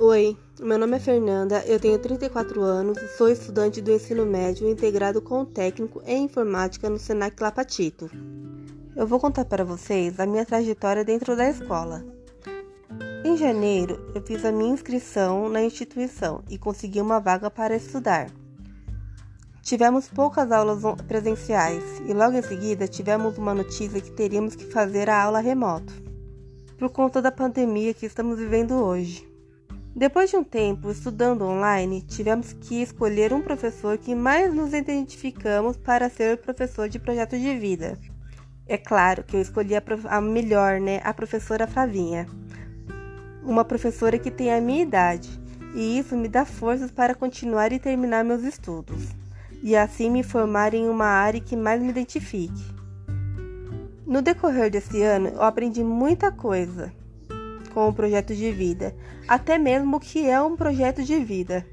Oi, meu nome é Fernanda, eu tenho 34 anos e sou estudante do ensino médio integrado com técnico em informática no Senac Lapatito. Eu vou contar para vocês a minha trajetória dentro da escola. Em janeiro, eu fiz a minha inscrição na instituição e consegui uma vaga para estudar. Tivemos poucas aulas presenciais e logo em seguida tivemos uma notícia que teríamos que fazer a aula remoto, por conta da pandemia que estamos vivendo hoje. Depois de um tempo estudando online, tivemos que escolher um professor que mais nos identificamos para ser professor de projeto de vida. É claro que eu escolhi a, a melhor, né? A professora Flavinha. Uma professora que tem a minha idade, e isso me dá forças para continuar e terminar meus estudos, e assim me formar em uma área que mais me identifique. No decorrer desse ano, eu aprendi muita coisa com o projeto de vida, até mesmo o que é um projeto de vida.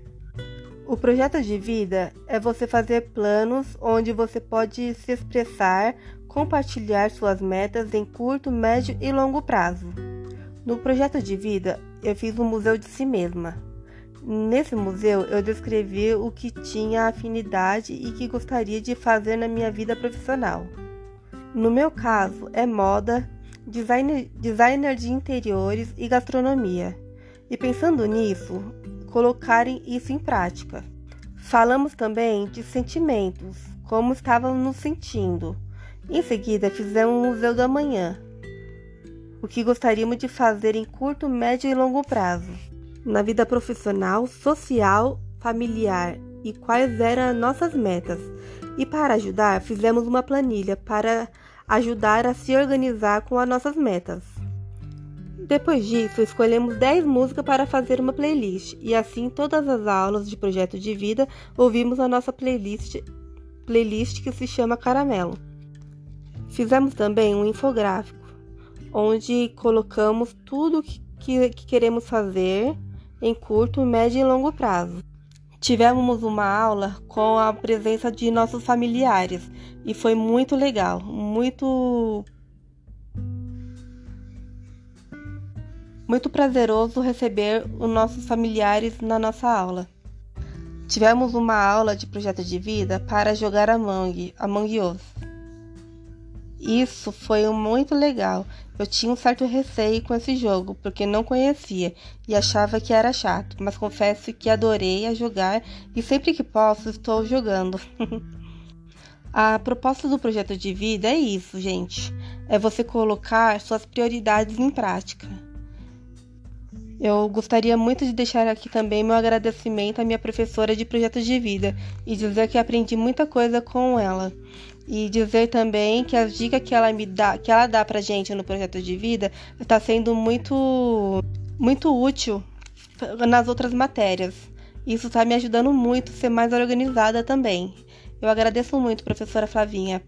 O projeto de vida é você fazer planos onde você pode se expressar, compartilhar suas metas em curto, médio e longo prazo. No projeto de vida, eu fiz um museu de si mesma. Nesse museu, eu descrevi o que tinha afinidade e que gostaria de fazer na minha vida profissional. No meu caso, é moda, designer, designer de interiores e gastronomia. E pensando nisso, colocarem isso em prática. Falamos também de sentimentos, como estávamos nos sentindo. Em seguida, fizemos um museu da manhã, o que gostaríamos de fazer em curto, médio e longo prazo, na vida profissional, social, familiar e quais eram nossas metas. E para ajudar, fizemos uma planilha para ajudar a se organizar com as nossas metas. Depois disso, escolhemos 10 músicas para fazer uma playlist, e assim todas as aulas de projeto de vida ouvimos a nossa playlist, playlist que se chama Caramelo. Fizemos também um infográfico, onde colocamos tudo que, que, que queremos fazer em curto, médio e longo prazo. Tivemos uma aula com a presença de nossos familiares e foi muito legal, muito muito prazeroso receber os nossos familiares na nossa aula. Tivemos uma aula de projeto de vida para jogar Among, Among Us. Isso foi muito legal. Eu tinha um certo receio com esse jogo, porque não conhecia e achava que era chato, mas confesso que adorei a jogar e sempre que posso estou jogando. a proposta do projeto de vida é isso, gente. É você colocar suas prioridades em prática. Eu gostaria muito de deixar aqui também meu agradecimento à minha professora de projetos de vida e dizer que aprendi muita coisa com ela. E dizer também que as dicas que ela me dá, que ela dá pra gente no projeto de vida, está sendo muito muito útil nas outras matérias. Isso está me ajudando muito a ser mais organizada também. Eu agradeço muito, professora Flavinha,